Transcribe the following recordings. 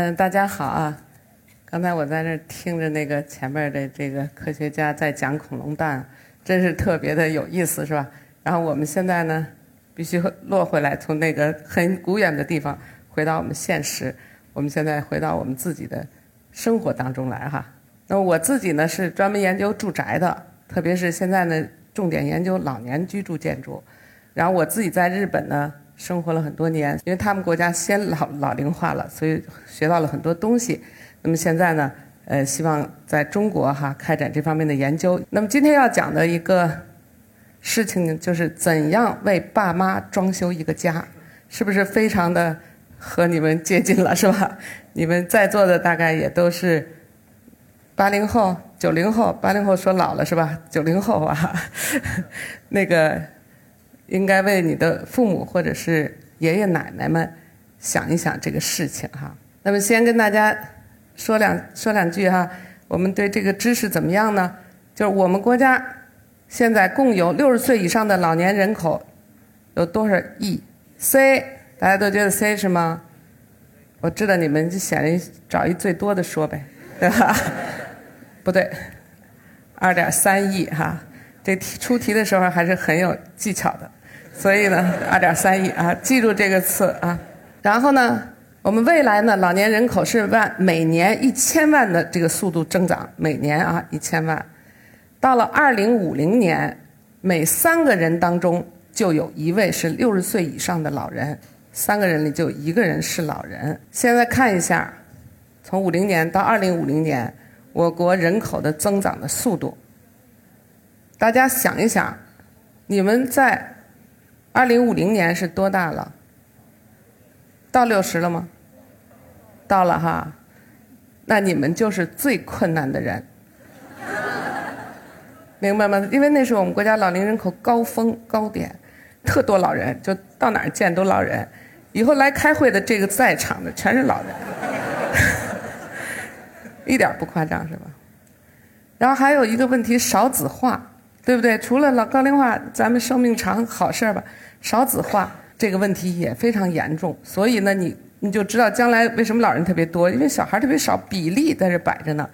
嗯，大家好啊！刚才我在那听着那个前面的这个科学家在讲恐龙蛋，真是特别的有意思，是吧？然后我们现在呢，必须落回来，从那个很古远的地方回到我们现实。我们现在回到我们自己的生活当中来哈。那我自己呢是专门研究住宅的，特别是现在呢重点研究老年居住建筑。然后我自己在日本呢。生活了很多年，因为他们国家先老老龄化了，所以学到了很多东西。那么现在呢，呃，希望在中国哈开展这方面的研究。那么今天要讲的一个事情就是怎样为爸妈装修一个家，是不是非常的和你们接近了，是吧？你们在座的大概也都是八零后、九零后，八零后说老了是吧？九零后啊，那个。应该为你的父母或者是爷爷奶奶们想一想这个事情哈。那么先跟大家说两说两句哈。我们对这个知识怎么样呢？就是我们国家现在共有六十岁以上的老年人口有多少亿？C 大家都觉得 C 是吗？我知道你们就选一找一最多的说呗，对吧？不对，二点三亿哈。这题出题的时候还是很有技巧的。所以呢，二点三亿啊，记住这个词啊。然后呢，我们未来呢，老年人口是万每年一千万的这个速度增长，每年啊一千万。到了二零五零年，每三个人当中就有一位是六十岁以上的老人，三个人里就一个人是老人。现在看一下，从五零年到二零五零年，我国人口的增长的速度。大家想一想，你们在。二零五零年是多大了？到六十了吗？到了哈，那你们就是最困难的人，明白吗？因为那是我们国家老龄人口高峰高点，特多老人，就到哪儿见都老人。以后来开会的这个在场的全是老人，一点不夸张是吧？然后还有一个问题，少子化，对不对？除了老高龄化，咱们生命长好事儿吧。少子化这个问题也非常严重，所以呢，你你就知道将来为什么老人特别多，因为小孩特别少，比例在这摆着呢。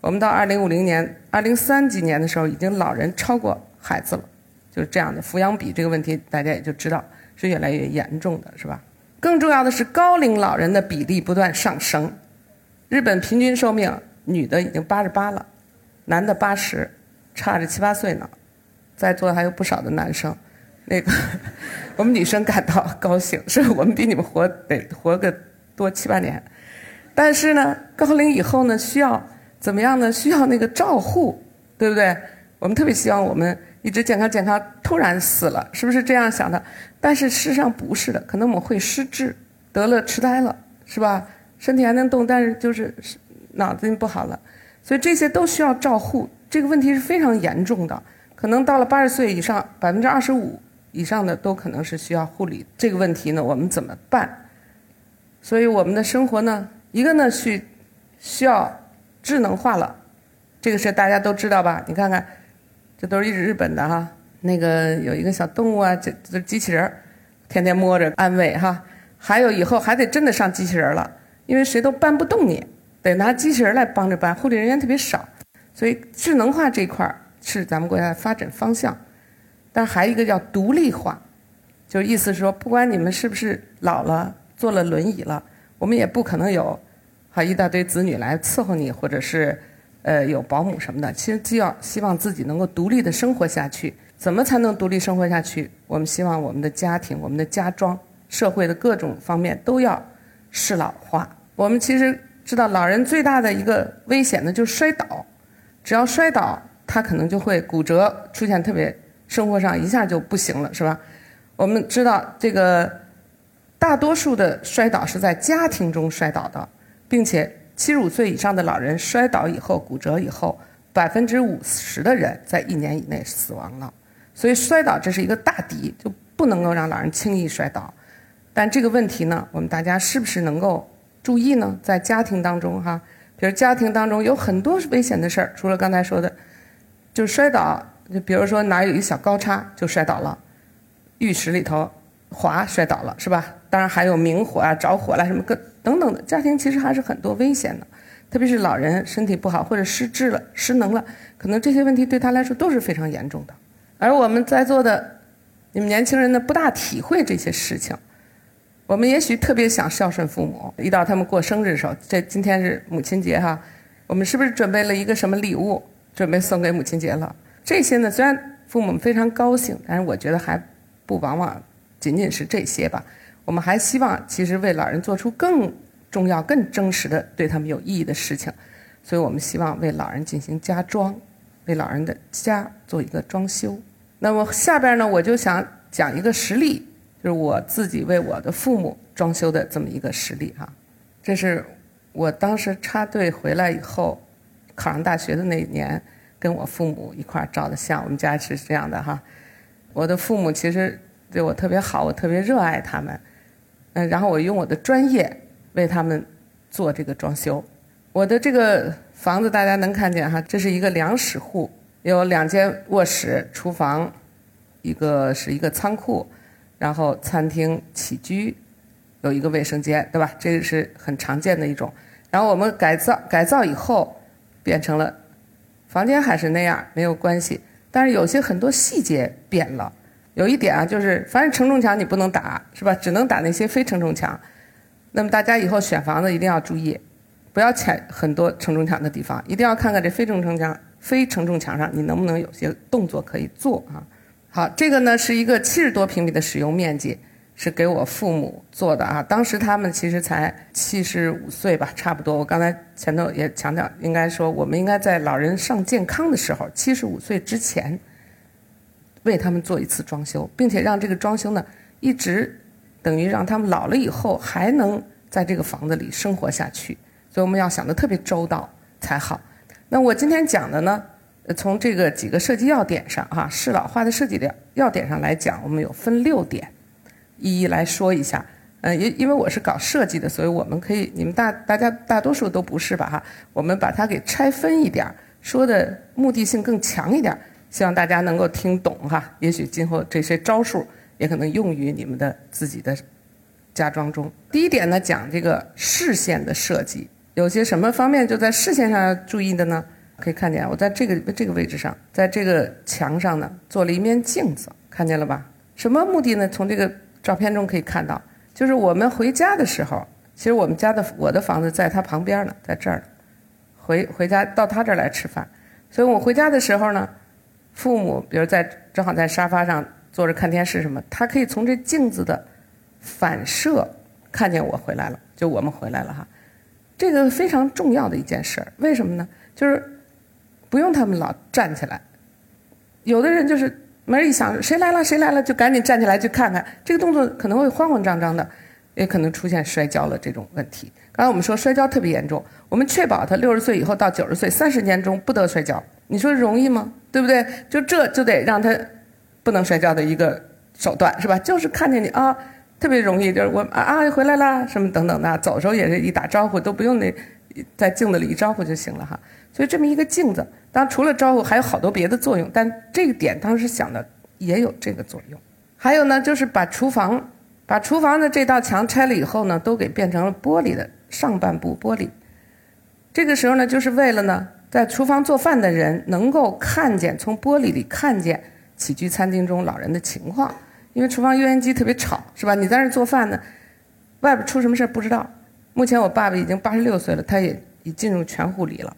我们到二零五零年、二零三几年的时候，已经老人超过孩子了，就是这样的。抚养比这个问题，大家也就知道是越来越严重的，是吧？更重要的是，高龄老人的比例不断上升。日本平均寿命，女的已经八十八了，男的八十，差着七八岁呢。在座的还有不少的男生。那个，我们女生感到高兴，是我们比你们活得活个多七八年。但是呢，高龄以后呢，需要怎么样呢？需要那个照护，对不对？我们特别希望我们一直健康健康，突然死了，是不是这样想的？但是事实上不是的，可能我们会失智，得了痴呆了，是吧？身体还能动，但是就是脑子不好了，所以这些都需要照护。这个问题是非常严重的，可能到了八十岁以上，百分之二十五。以上的都可能是需要护理，这个问题呢，我们怎么办？所以我们的生活呢，一个呢是需要智能化了，这个是大家都知道吧？你看看，这都是一日本的哈，那个有一个小动物啊，这这机器人天天摸着安慰哈。还有以后还得真的上机器人了，因为谁都搬不动你，得拿机器人来帮着搬，护理人员特别少，所以智能化这块儿是咱们国家的发展方向。但还有一个叫独立化，就意思是说，不管你们是不是老了坐了轮椅了，我们也不可能有好一大堆子女来伺候你，或者是呃有保姆什么的。其实既要希望自己能够独立的生活下去，怎么才能独立生活下去？我们希望我们的家庭、我们的家装、社会的各种方面都要适老化。我们其实知道，老人最大的一个危险呢就是摔倒，只要摔倒，他可能就会骨折，出现特别。生活上一下就不行了，是吧？我们知道这个大多数的摔倒是在家庭中摔倒的，并且七十五岁以上的老人摔倒以后骨折以后，百分之五十的人在一年以内死亡了。所以摔倒这是一个大敌，就不能够让老人轻易摔倒。但这个问题呢，我们大家是不是能够注意呢？在家庭当中哈，比如家庭当中有很多危险的事儿，除了刚才说的，就摔倒。就比如说哪有一小高差就摔倒了，浴室里头滑摔倒了是吧？当然还有明火啊着火了什么各等等的，家庭其实还是很多危险的，特别是老人身体不好或者失智了、失能了，可能这些问题对他来说都是非常严重的。而我们在座的你们年轻人呢，不大体会这些事情。我们也许特别想孝顺父母，一到他们过生日的时候，这今天是母亲节哈，我们是不是准备了一个什么礼物，准备送给母亲节了？这些呢，虽然父母们非常高兴，但是我觉得还不往往仅仅是这些吧。我们还希望，其实为老人做出更重要、更真实的、对他们有意义的事情。所以我们希望为老人进行家装，为老人的家做一个装修。那么下边呢，我就想讲一个实例，就是我自己为我的父母装修的这么一个实例哈。这是我当时插队回来以后，考上大学的那一年，跟我父母一块照的相。我们家是这样的哈。我的父母其实对我特别好，我特别热爱他们。嗯，然后我用我的专业为他们做这个装修。我的这个房子大家能看见哈，这是一个两室户，有两间卧室、厨房，一个是一个仓库，然后餐厅、起居，有一个卫生间，对吧？这个是很常见的一种。然后我们改造改造以后，变成了房间还是那样没有关系，但是有些很多细节变了。有一点啊，就是凡是承重墙你不能打，是吧？只能打那些非承重墙。那么大家以后选房子一定要注意，不要踩很多承重墙的地方，一定要看看这非承重墙、非承重墙上你能不能有些动作可以做啊。好，这个呢是一个七十多平米的使用面积，是给我父母做的啊。当时他们其实才七十五岁吧，差不多。我刚才前头也强调，应该说我们应该在老人上健康的时候，七十五岁之前。为他们做一次装修，并且让这个装修呢，一直等于让他们老了以后还能在这个房子里生活下去。所以我们要想的特别周到才好。那我今天讲的呢，从这个几个设计要点上哈，适老化的设计的要点上来讲，我们有分六点，一一来说一下。呃，因因为我是搞设计的，所以我们可以，你们大大家大多数都不是吧哈？我们把它给拆分一点儿，说的目的性更强一点儿。希望大家能够听懂哈，也许今后这些招数也可能用于你们的自己的家装中。第一点呢，讲这个视线的设计，有些什么方面就在视线上要注意的呢？可以看见我在这个这个位置上，在这个墙上呢做了一面镜子，看见了吧？什么目的呢？从这个照片中可以看到，就是我们回家的时候，其实我们家的我的房子在他旁边呢，在这儿，回回家到他这儿来吃饭，所以我回家的时候呢。父母，比如在正好在沙发上坐着看电视什么，他可以从这镜子的反射看见我回来了，就我们回来了哈。这个非常重要的一件事儿，为什么呢？就是不用他们老站起来，有的人就是门一响，谁来了谁来了，就赶紧站起来去看看，这个动作可能会慌慌张张的，也可能出现摔跤了这种问题。刚才我们说摔跤特别严重，我们确保他六十岁以后到九十岁三十年中不得摔跤。你说容易吗？对不对？就这就得让他不能摔跤的一个手段是吧？就是看见你啊，特别容易，就是我啊啊回来啦什么等等的，走的时候也是一打招呼都不用那在镜子里一招呼就行了哈。所以这么一个镜子，当除了招呼还有好多别的作用，但这个点当时想的也有这个作用。还有呢，就是把厨房把厨房的这道墙拆了以后呢，都给变成了玻璃的上半部玻璃。这个时候呢，就是为了呢。在厨房做饭的人能够看见，从玻璃里看见起居餐厅中老人的情况，因为厨房油烟机特别吵，是吧？你在那做饭呢，外边出什么事不知道。目前我爸爸已经八十六岁了，他也已进入全护理了，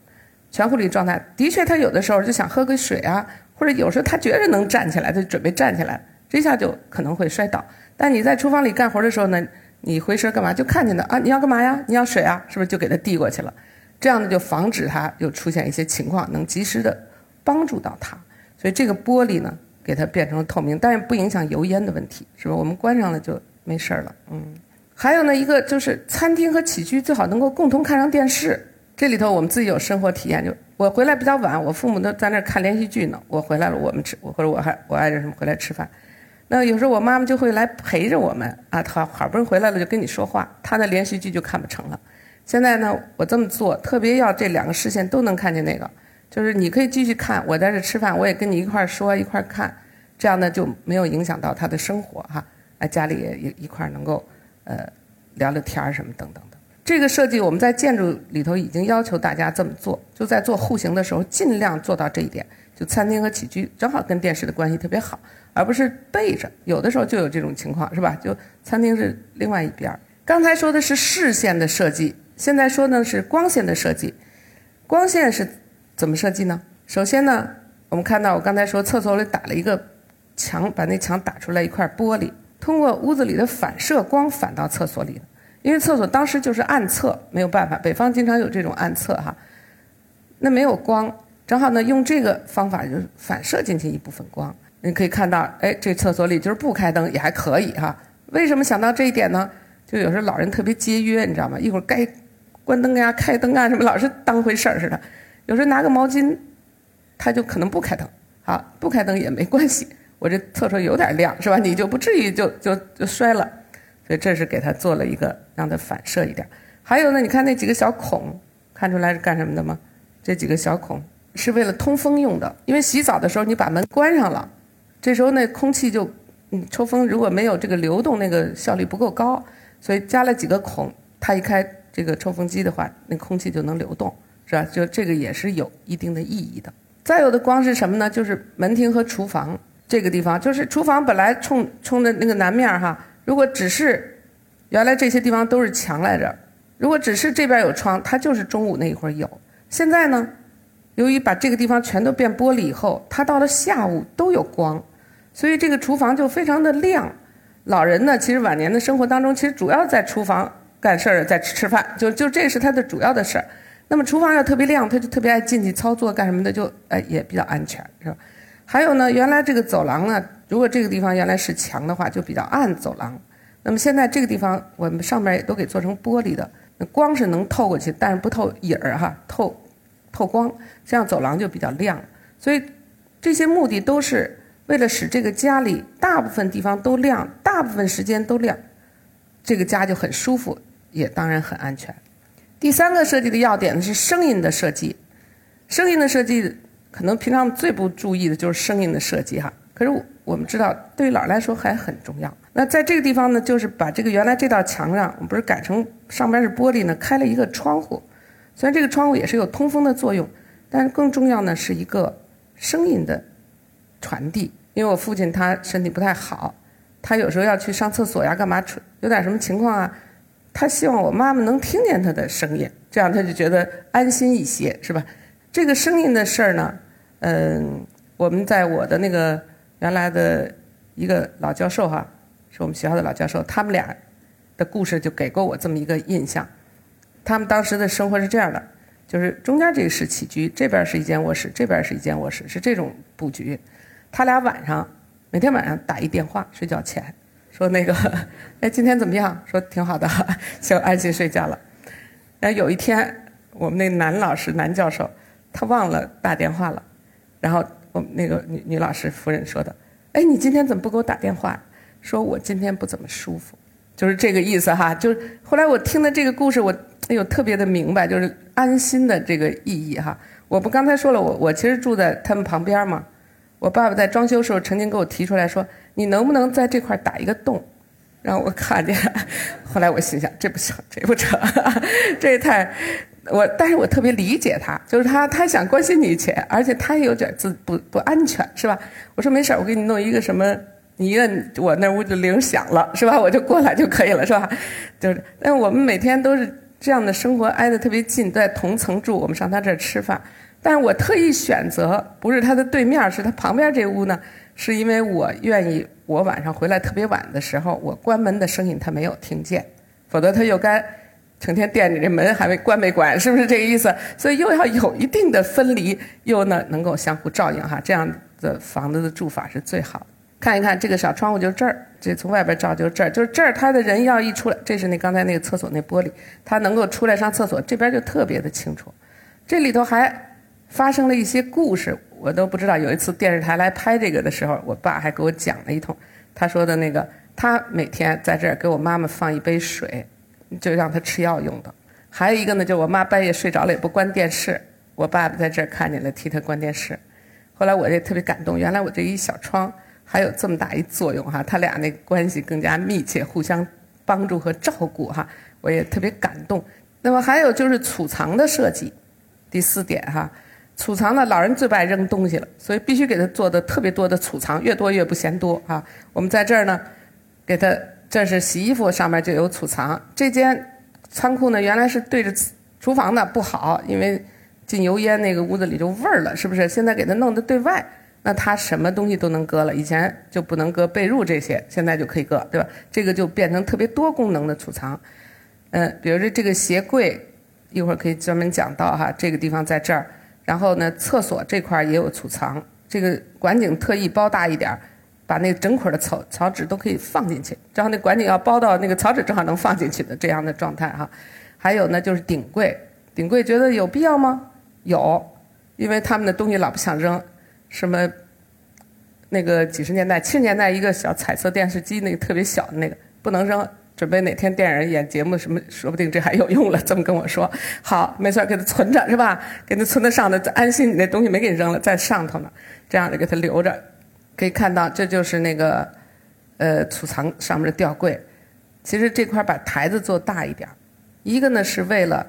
全护理状态。的确，他有的时候就想喝个水啊，或者有时候他觉得能站起来，他就准备站起来，这下就可能会摔倒。但你在厨房里干活的时候呢，你回身干嘛？就看见他啊，你要干嘛呀？你要水啊？是不是就给他递过去了？这样呢，就防止他又出现一些情况，能及时的帮助到他。所以这个玻璃呢，给它变成了透明，但是不影响油烟的问题，是吧？我们关上了就没事了。嗯，还有呢，一个就是餐厅和起居最好能够共同看上电视。这里头我们自己有生活体验，就我回来比较晚，我父母都在那儿看连续剧呢。我回来了，我们吃，或者我还我爱人什么回来吃饭。那有时候我妈妈就会来陪着我们啊，好好不容易回来了就跟你说话，她的连续剧就看不成了。现在呢，我这么做特别要这两个视线都能看见那个，就是你可以继续看，我在这吃饭，我也跟你一块儿说一块儿看，这样呢就没有影响到他的生活哈，哎，家里也一一块儿能够呃聊聊天儿什么等等。这个设计我们在建筑里头已经要求大家这么做，就在做户型的时候尽量做到这一点。就餐厅和起居正好跟电视的关系特别好，而不是背着。有的时候就有这种情况，是吧？就餐厅是另外一边。刚才说的是视线的设计，现在说呢是光线的设计。光线是怎么设计呢？首先呢，我们看到我刚才说厕所里打了一个墙，把那墙打出来一块玻璃，通过屋子里的反射光反到厕所里因为厕所当时就是暗厕，没有办法，北方经常有这种暗厕哈。那没有光。正好呢，用这个方法就反射进去一部分光，你可以看到，哎，这厕所里就是不开灯也还可以哈。为什么想到这一点呢？就有时候老人特别节约，你知道吗？一会儿该关灯呀、开灯啊什么，老是当回事儿似的。有时候拿个毛巾，他就可能不开灯，好，不开灯也没关系。我这厕所有点亮，是吧？你就不至于就就就摔了。这是给他做了一个让他反射一点。还有呢，你看那几个小孔，看出来是干什么的吗？这几个小孔。是为了通风用的，因为洗澡的时候你把门关上了，这时候那空气就，嗯，抽风如果没有这个流动，那个效率不够高，所以加了几个孔，它一开这个抽风机的话，那空气就能流动，是吧？就这个也是有一定的意义的。再有的光是什么呢？就是门厅和厨房这个地方，就是厨房本来冲冲的那个南面哈，如果只是原来这些地方都是墙来着，如果只是这边有窗，它就是中午那一会儿有，现在呢？由于把这个地方全都变玻璃以后，它到了下午都有光，所以这个厨房就非常的亮。老人呢，其实晚年的生活当中，其实主要在厨房干事儿，在吃饭，就就这是他的主要的事儿。那么厨房要特别亮，他就特别爱进去操作干什么的，就哎也比较安全，是吧？还有呢，原来这个走廊呢，如果这个地方原来是墙的话，就比较暗走廊。那么现在这个地方我们上面也都给做成玻璃的，那光是能透过去，但是不透影儿哈，透。透光，这样走廊就比较亮。所以这些目的都是为了使这个家里大部分地方都亮，大部分时间都亮，这个家就很舒服，也当然很安全。第三个设计的要点呢是声音的设计。声音的设计可能平常最不注意的就是声音的设计哈。可是我我们知道，对于老人来说还很重要。那在这个地方呢，就是把这个原来这道墙上，我们不是改成上边是玻璃呢，开了一个窗户。虽然这个窗户也是有通风的作用，但是更重要呢是一个声音的传递。因为我父亲他身体不太好，他有时候要去上厕所呀，干嘛出有点什么情况啊，他希望我妈妈能听见他的声音，这样他就觉得安心一些，是吧？这个声音的事儿呢，嗯，我们在我的那个原来的一个老教授哈，是我们学校的老教授，他们俩的故事就给过我这么一个印象。他们当时的生活是这样的，就是中间这个是起居，这边是一间卧室，这边是一间卧室，是这种布局。他俩晚上每天晚上打一电话，睡觉前说那个，哎，今天怎么样？说挺好的，就安心睡觉了。然后有一天，我们那男老师、男教授，他忘了打电话了。然后我们那个女女老师夫人说的，哎，你今天怎么不给我打电话？说我今天不怎么舒服，就是这个意思哈。就是后来我听的这个故事，我。哎呦，特别的明白，就是安心的这个意义哈。我不刚才说了，我我其实住在他们旁边嘛。我爸爸在装修时候曾经给我提出来说：“你能不能在这块打一个洞，让我看见？”后来我心想，这不行，这不成，这也太我。但是我特别理解他，就是他他想关心你钱，而且他也有点自不不安全，是吧？我说没事我给你弄一个什么，你一摁我那屋就铃响了，是吧？我就过来就可以了，是吧？就是，但我们每天都是。这样的生活挨得特别近，在同层住。我们上他这儿吃饭，但是我特意选择不是他的对面，是他旁边这屋呢，是因为我愿意我晚上回来特别晚的时候，我关门的声音他没有听见，否则他又该成天惦记这门还没关没关，是不是这个意思？所以又要有一定的分离，又呢能够相互照应哈，这样的房子的住法是最好的。看一看这个小窗户，就这儿，这从外边照就这儿，就是这儿，他的人要一出来，这是那刚才那个厕所那玻璃，他能够出来上厕所，这边就特别的清楚。这里头还发生了一些故事，我都不知道。有一次电视台来拍这个的时候，我爸还给我讲了一通。他说的那个，他每天在这儿给我妈妈放一杯水，就让他吃药用的。还有一个呢，就我妈半夜睡着了也不关电视，我爸爸在这儿看见了替他关电视。后来我也特别感动，原来我这一小窗。还有这么大一作用哈，他俩那关系更加密切，互相帮助和照顾哈。我也特别感动。那么还有就是储藏的设计，第四点哈，储藏呢，老人最不爱扔东西了，所以必须给他做的特别多的储藏，越多越不嫌多哈。我们在这儿呢，给他这是洗衣服上面就有储藏。这间仓库呢，原来是对着厨房的，不好，因为进油烟那个屋子里就味儿了，是不是？现在给它弄的对外，那它什么东西都能搁了，以前就不能搁被褥这些，现在就可以搁，对吧？这个就变成特别多功能的储藏。嗯，比如说这个鞋柜，一会儿可以专门讲到哈。这个地方在这儿，然后呢，厕所这块儿也有储藏。这个管井特意包大一点儿，把那个整捆的草草纸都可以放进去。正好那管井要包到那个草纸正好能放进去的这样的状态哈。还有呢，就是顶柜，顶柜觉得有必要吗？有，因为他们的东西老不想扔，什么那个几十年代、七十年代一个小彩色电视机，那个特别小的那个不能扔。准备哪天电影演节目什么，说不定这还有用了。这么跟我说，好，没错，给他存着是吧？给他存在上头，安心你那东西没给你扔了，在上头呢。这样的给他留着，可以看到这就是那个呃储藏上面的吊柜。其实这块把台子做大一点，一个呢是为了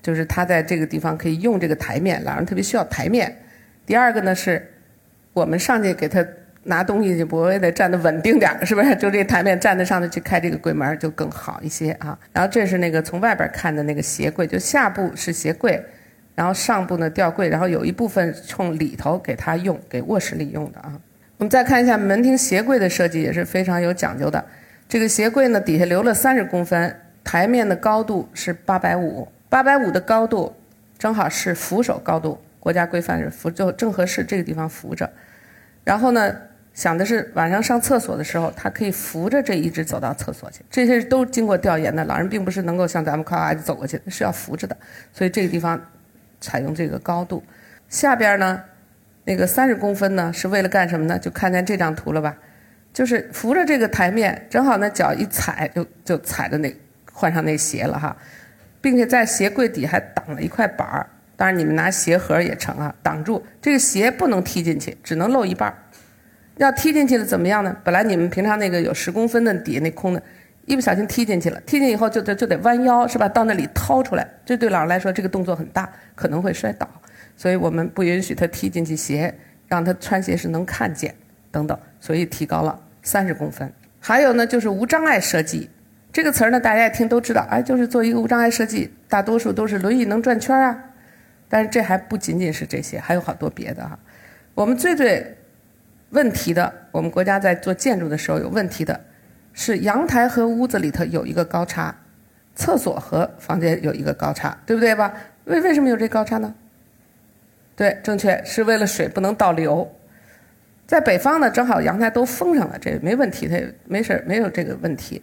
就是他在这个地方可以用这个台面，老人特别需要台面。第二个呢是我们上去给他。拿东西去，我也得站得稳定点是不是？就这台面站在上头去开这个柜门就更好一些啊。然后这是那个从外边看的那个鞋柜，就下部是鞋柜，然后上部呢吊柜，然后有一部分冲里头给他用，给卧室里用的啊。我们再看一下门厅鞋柜的设计也是非常有讲究的。这个鞋柜呢底下留了三十公分，台面的高度是八百五，八百五的高度正好是扶手高度，国家规范是扶就正合适这个地方扶着，然后呢。想的是晚上上厕所的时候，他可以扶着这一直走到厕所去。这些都经过调研的，老人并不是能够像咱们夸夸就走过去，是要扶着的。所以这个地方采用这个高度。下边呢，那个三十公分呢，是为了干什么呢？就看见这张图了吧？就是扶着这个台面，正好呢脚一踩就就踩着那换上那鞋了哈，并且在鞋柜底还挡了一块板儿。当然你们拿鞋盒也成啊，挡住这个鞋不能踢进去，只能露一半儿。要踢进去了怎么样呢？本来你们平常那个有十公分的底下那空的，一不小心踢进去了，踢进以后就得就得弯腰是吧？到那里掏出来，这对老人来说这个动作很大，可能会摔倒，所以我们不允许他踢进去鞋，让他穿鞋时能看见等等，所以提高了三十公分。还有呢，就是无障碍设计这个词儿呢，大家一听都知道，哎，就是做一个无障碍设计，大多数都是轮椅能转圈啊，但是这还不仅仅是这些，还有好多别的哈。我们最最。问题的，我们国家在做建筑的时候有问题的，是阳台和屋子里头有一个高差，厕所和房间有一个高差，对不对吧？为为什么有这高差呢？对，正确，是为了水不能倒流。在北方呢，正好阳台都封上了，这没问题，它没事没有这个问题。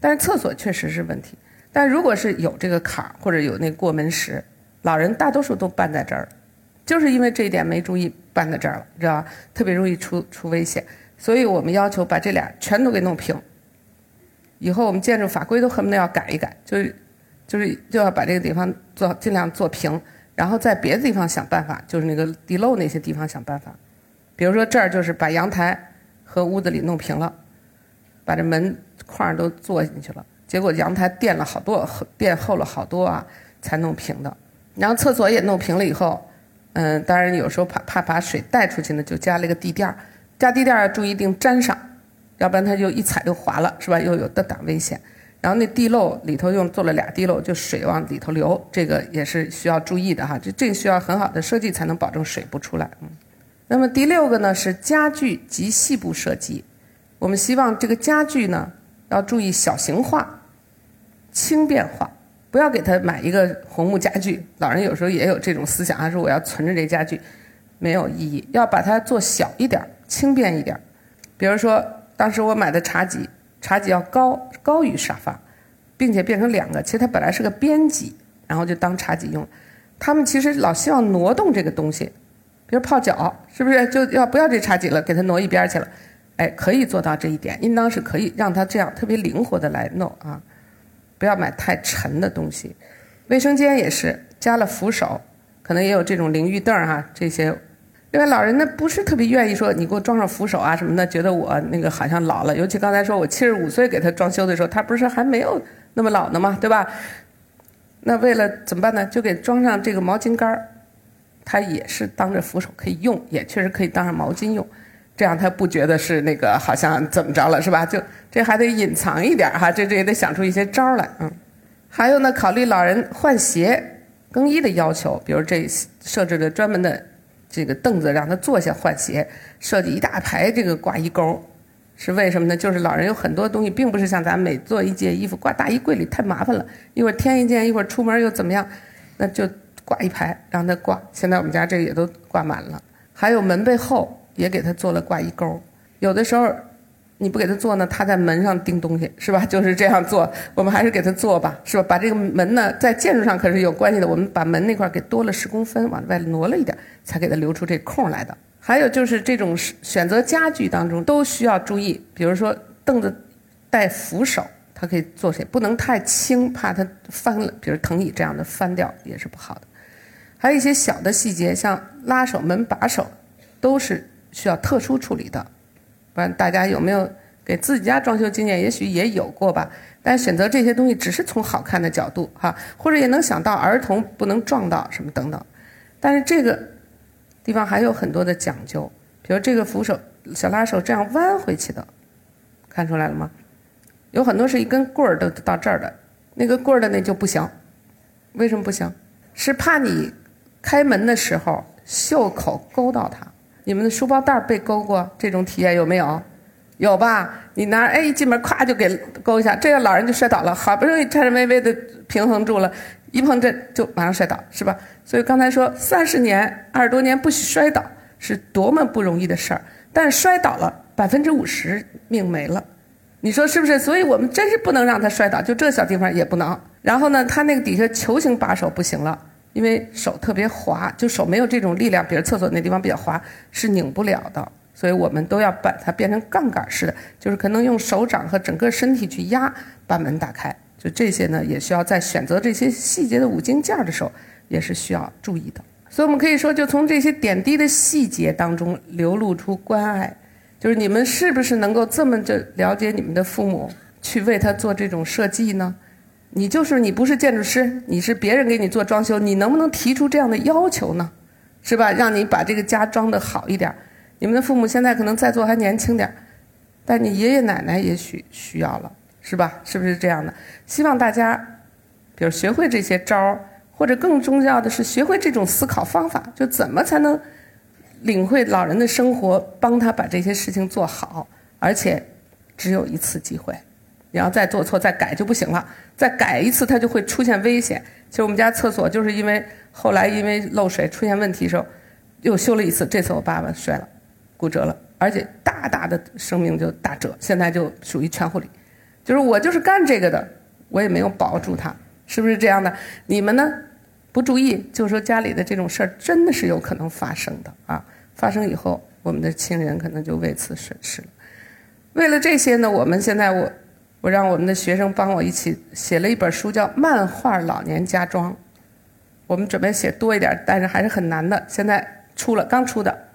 但是厕所确实是问题。但如果是有这个坎儿或者有那过门石，老人大多数都绊在这儿。就是因为这一点没注意搬在这儿了，知道吧？特别容易出出危险，所以我们要求把这俩全都给弄平。以后我们建筑法规都恨不得要改一改，就是就是就要把这个地方做尽量做平，然后在别的地方想办法，就是那个地漏那些地方想办法。比如说这儿就是把阳台和屋子里弄平了，把这门框都做进去了，结果阳台垫了好多，垫厚了好多啊，才弄平的。然后厕所也弄平了以后。嗯，当然有时候怕怕把水带出去呢，就加了一个地垫儿，加地垫儿注意一定粘上，要不然它就一踩就滑了，是吧？又有的挡危险。然后那地漏里头用做了俩地漏，就水往里头流，这个也是需要注意的哈。这这个需要很好的设计才能保证水不出来。嗯，那么第六个呢是家具及细部设计，我们希望这个家具呢要注意小型化、轻便化。不要给他买一个红木家具，老人有时候也有这种思想，他说我要存着这家具，没有意义。要把它做小一点，轻便一点。比如说，当时我买的茶几，茶几要高高于沙发，并且变成两个。其实它本来是个边几，然后就当茶几用。他们其实老希望挪动这个东西，比如泡脚，是不是就要不要这茶几了，给它挪一边去了？哎，可以做到这一点，应当是可以让它这样特别灵活的来弄啊。不要买太沉的东西，卫生间也是加了扶手，可能也有这种淋浴凳儿哈，这些另外，老人呢不是特别愿意说你给我装上扶手啊什么的，觉得我那个好像老了。尤其刚才说我七十五岁给他装修的时候，他不是还没有那么老呢吗？对吧？那为了怎么办呢？就给装上这个毛巾杆儿，他也是当着扶手可以用，也确实可以当上毛巾用，这样他不觉得是那个好像怎么着了是吧？就这还得隐藏一点哈，这这也得想出一些招儿来嗯。还有呢，考虑老人换鞋、更衣的要求，比如这设置了专门的。这个凳子让他坐下换鞋，设计一大排这个挂衣钩，是为什么呢？就是老人有很多东西，并不是像咱每做一件衣服挂大衣柜里太麻烦了，一会儿添一件，一会儿出门又怎么样，那就挂一排让他挂。现在我们家这也都挂满了，还有门背后也给他做了挂衣钩，有的时候。你不给他做呢，他在门上钉东西，是吧？就是这样做，我们还是给他做吧，是吧？把这个门呢，在建筑上可是有关系的，我们把门那块给多了十公分，往外挪了一点，才给他留出这空来的。还有就是这种选择家具当中都需要注意，比如说凳子带扶手，它可以坐起，不能太轻，怕它翻了，比如藤椅这样的翻掉也是不好的。还有一些小的细节，像拉手、门把手，都是需要特殊处理的。不然大家有没有给自己家装修经验？也许也有过吧。但选择这些东西只是从好看的角度哈，或者也能想到儿童不能撞到什么等等。但是这个地方还有很多的讲究，比如这个扶手小拉手这样弯回去的，看出来了吗？有很多是一根棍儿都到这儿的，那个棍儿的那就不行。为什么不行？是怕你开门的时候袖口勾到它。你们的书包带被勾过，这种体验有没有？有吧？你拿哎一进门，咵就给勾一下，这个老人就摔倒了。好不容易颤颤巍巍的平衡住了，一碰这就马上摔倒，是吧？所以刚才说三十年、二十多年不许摔倒，是多么不容易的事儿。但摔倒了，百分之五十命没了，你说是不是？所以我们真是不能让他摔倒，就这小地方也不能。然后呢，他那个底下球形把手不行了。因为手特别滑，就手没有这种力量，比如厕所那地方比较滑，是拧不了的。所以我们都要把它变成杠杆式的，就是可能用手掌和整个身体去压，把门打开。就这些呢，也需要在选择这些细节的五金件的时候，也是需要注意的。所以我们可以说，就从这些点滴的细节当中流露出关爱，就是你们是不是能够这么的了解你们的父母，去为他做这种设计呢？你就是你不是建筑师，你是别人给你做装修，你能不能提出这样的要求呢？是吧？让你把这个家装的好一点。你们的父母现在可能在座还年轻点但你爷爷奶奶也许需要了，是吧？是不是这样的？希望大家，比如学会这些招儿，或者更重要的是学会这种思考方法，就怎么才能领会老人的生活，帮他把这些事情做好，而且只有一次机会。你要再做错再改就不行了，再改一次它就会出现危险。其实我们家厕所就是因为后来因为漏水出现问题的时候，又修了一次。这次我爸爸摔了，骨折了，而且大大的生命就打折。现在就属于全护理，就是我就是干这个的，我也没有保住他，是不是这样的？你们呢？不注意，就是说家里的这种事儿真的是有可能发生的啊！发生以后，我们的亲人可能就为此损失了。为了这些呢，我们现在我。我让我们的学生帮我一起写了一本书，叫《漫画老年家装》。我们准备写多一点，但是还是很难的。现在出了，刚出的。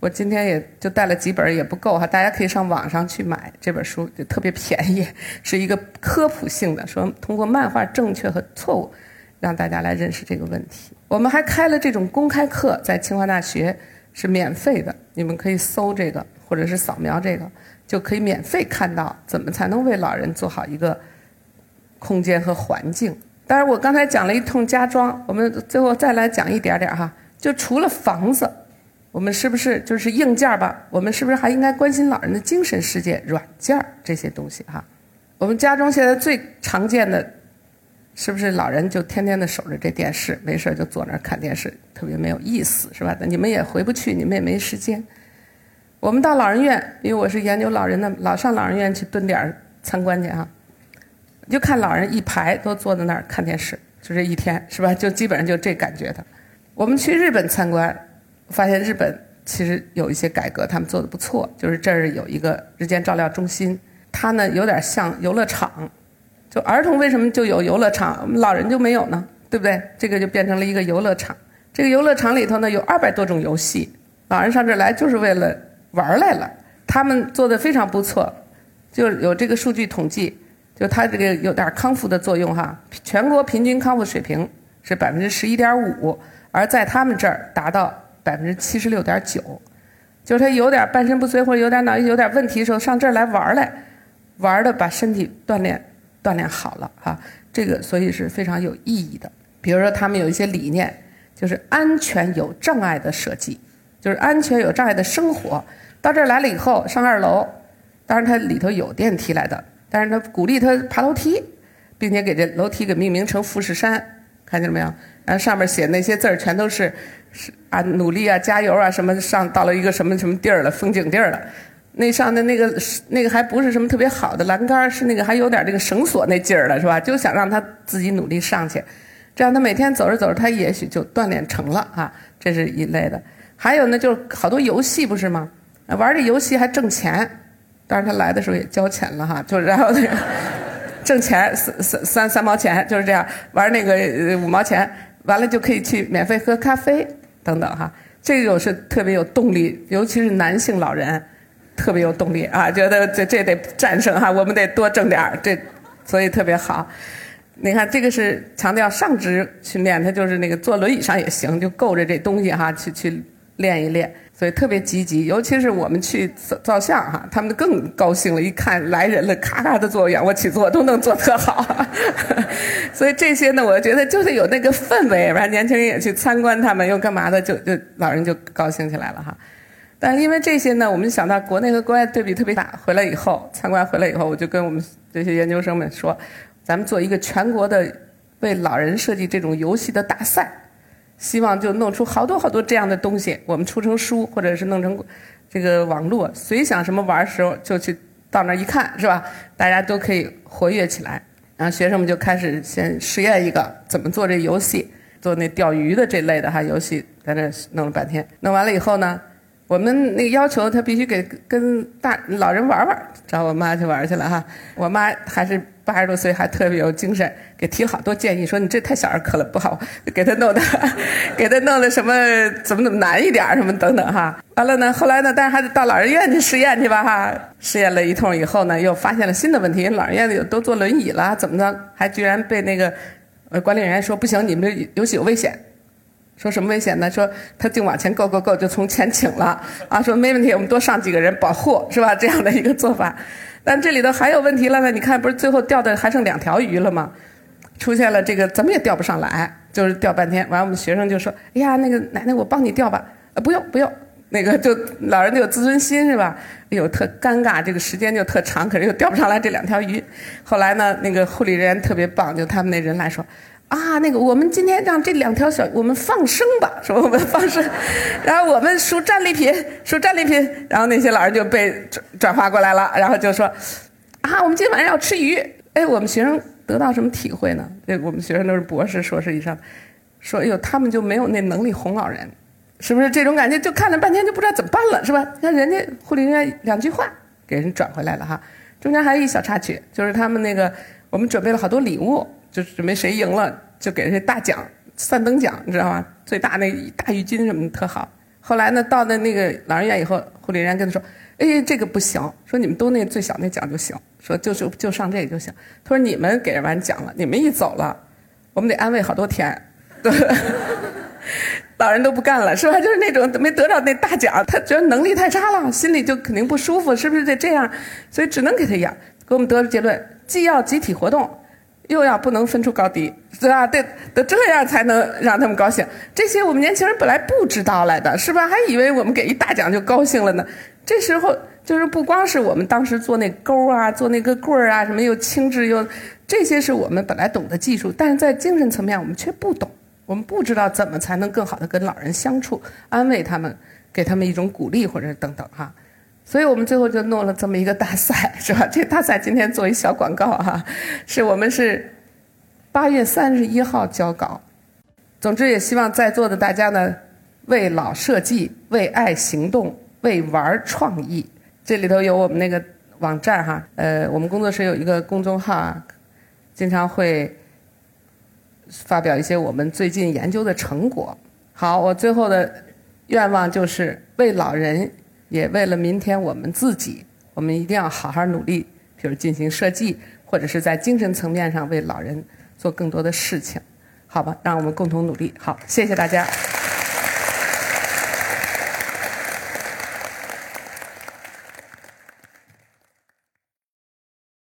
我今天也就带了几本，也不够哈。大家可以上网上去买这本书，就特别便宜，是一个科普性的，说通过漫画正确和错误，让大家来认识这个问题。我们还开了这种公开课，在清华大学是免费的，你们可以搜这个，或者是扫描这个。就可以免费看到怎么才能为老人做好一个空间和环境。当然，我刚才讲了一通家装，我们最后再来讲一点点哈。就除了房子，我们是不是就是硬件吧？我们是不是还应该关心老人的精神世界、软件这些东西哈？我们家中现在最常见的，是不是老人就天天的守着这电视，没事就坐那儿看电视，特别没有意思，是吧？你们也回不去，你们也没时间。我们到老人院，因为我是研究老人的，老上老人院去蹲点儿参观去啊，就看老人一排都坐在那儿看电视，就这一天是吧？就基本上就这感觉的。我们去日本参观，发现日本其实有一些改革，他们做的不错。就是这儿有一个日间照料中心，它呢有点像游乐场，就儿童为什么就有游乐场，我们老人就没有呢？对不对？这个就变成了一个游乐场，这个游乐场里头呢有二百多种游戏，老人上这来就是为了玩来了。他们做的非常不错，就有这个数据统计，就他这个有点康复的作用哈。全国平均康复水平是百分之十一点五，而在他们这儿达到百分之七十六点九。就是他有点半身不遂或者有点脑有点问题的时候，上这儿来玩来，玩的把身体锻炼锻炼好了哈。这个所以是非常有意义的。比如说他们有一些理念，就是安全有障碍的设计，就是安全有障碍的生活。到这儿来了以后，上二楼，当然它里头有电梯来的，但是他鼓励他爬楼梯，并且给这楼梯给命名成富士山，看见了没有？然后上面写那些字儿全都是。是啊，努力啊，加油啊，什么上到了一个什么什么地儿了，风景地儿了。那上的那个那个还不是什么特别好的栏杆，是那个还有点这个绳索那劲儿了，是吧？就想让他自己努力上去，这样他每天走着走着，他也许就锻炼成了啊。这是一类的。还有呢，就是好多游戏不是吗？玩这游戏还挣钱，当然他来的时候也交钱了哈，就然后那个挣钱三三三三毛钱就是这样玩那个五毛钱，完了就可以去免费喝咖啡。等等哈，这个是特别有动力，尤其是男性老人，特别有动力啊，觉得这这得战胜哈，我们得多挣点儿，这所以特别好。你看这个是强调上肢训练，他就是那个坐轮椅上也行，就够着这东西哈，去去练一练。所以特别积极，尤其是我们去照相哈，他们更高兴了。一看来人了，咔咔的做仰卧起坐都能做特好。所以这些呢，我觉得就是有那个氛围，完年轻人也去参观他们，又干嘛的，就就老人就高兴起来了哈。但是因为这些呢，我们想到国内和国外对比特别大。回来以后参观回来以后，我就跟我们这些研究生们说，咱们做一个全国的为老人设计这种游戏的大赛。希望就弄出好多好多这样的东西，我们出成书，或者是弄成这个网络，谁想什么玩的时候就去到那儿一看，是吧？大家都可以活跃起来。然后学生们就开始先实验一个怎么做这游戏，做那钓鱼的这类的哈游戏，在那弄了半天。弄完了以后呢，我们那个要求他必须给跟大老人玩玩，找我妈去玩去了哈。我妈还是。八十多岁还特别有精神，给提好多建议，说你这太小儿科了，不好，给他弄的，给他弄的什么怎么怎么难一点什么等等哈。完了呢，后来呢，但是还得到老人院去试验去吧哈。试验了一通以后呢，又发现了新的问题，老人院里都坐轮椅了，怎么着，还居然被那个呃管理人员说不行，你们这游戏有危险。说什么危险呢？说他净往前够够够，就从前请了啊。说没问题，我们多上几个人保护，是吧？这样的一个做法。但这里头还有问题了呢，你看，不是最后钓的还剩两条鱼了吗？出现了这个怎么也钓不上来，就是钓半天。完，我们学生就说：“哎呀，那个奶奶，我帮你钓吧。”呃，不用不用，那个就老人就有自尊心是吧？哎呦，特尴尬，这个时间就特长，可是又钓不上来这两条鱼。后来呢，那个护理人员特别棒，就他们那人来说。啊，那个，我们今天让这两条小，我们放生吧，说我们放生，然后我们数战利品，数战利品，然后那些老人就被转转化过来了，然后就说，啊，我们今天晚上要吃鱼，哎，我们学生得到什么体会呢？这我们学生都是博士、硕士以上，说，哎呦，他们就没有那能力哄老人，是不是这种感觉？就看了半天就不知道怎么办了，是吧？你看人家护理人员两句话给人转回来了哈，中间还有一小插曲，就是他们那个我们准备了好多礼物。就准备谁赢了，就给人大奖，三等奖，你知道吗？最大那大浴巾什么的特好。后来呢，到了那个老人院以后，护理员跟他说：“哎，这个不行，说你们都那最小那奖就行，说就就就上这个就行。他说你们给人完奖了，你们一走了，我们得安慰好多天。对 老人都不干了，是吧？就是那种没得着那大奖，他觉得能力太差了，心里就肯定不舒服，是不是得这样？所以只能给他养。给我们得出结论：既要集体活动。”又要不能分出高低，对吧？得得这样才能让他们高兴。这些我们年轻人本来不知道来的，是吧？还以为我们给一大奖就高兴了呢。这时候就是不光是我们当时做那钩啊，做那个棍儿啊，什么又轻质又，这些是我们本来懂的技术，但是在精神层面我们却不懂，我们不知道怎么才能更好的跟老人相处，安慰他们，给他们一种鼓励或者等等哈。所以我们最后就弄了这么一个大赛，是吧？这大赛今天做一小广告哈，是我们是八月三十一号交稿。总之也希望在座的大家呢，为老设计，为爱行动，为玩创意。这里头有我们那个网站哈，呃，我们工作室有一个公众号啊，经常会发表一些我们最近研究的成果。好，我最后的愿望就是为老人，也为了明天我们自己，我们一定要好好努力，比如进行设计，或者是在精神层面上为老人做更多的事情，好吧？让我们共同努力。好，谢谢大家。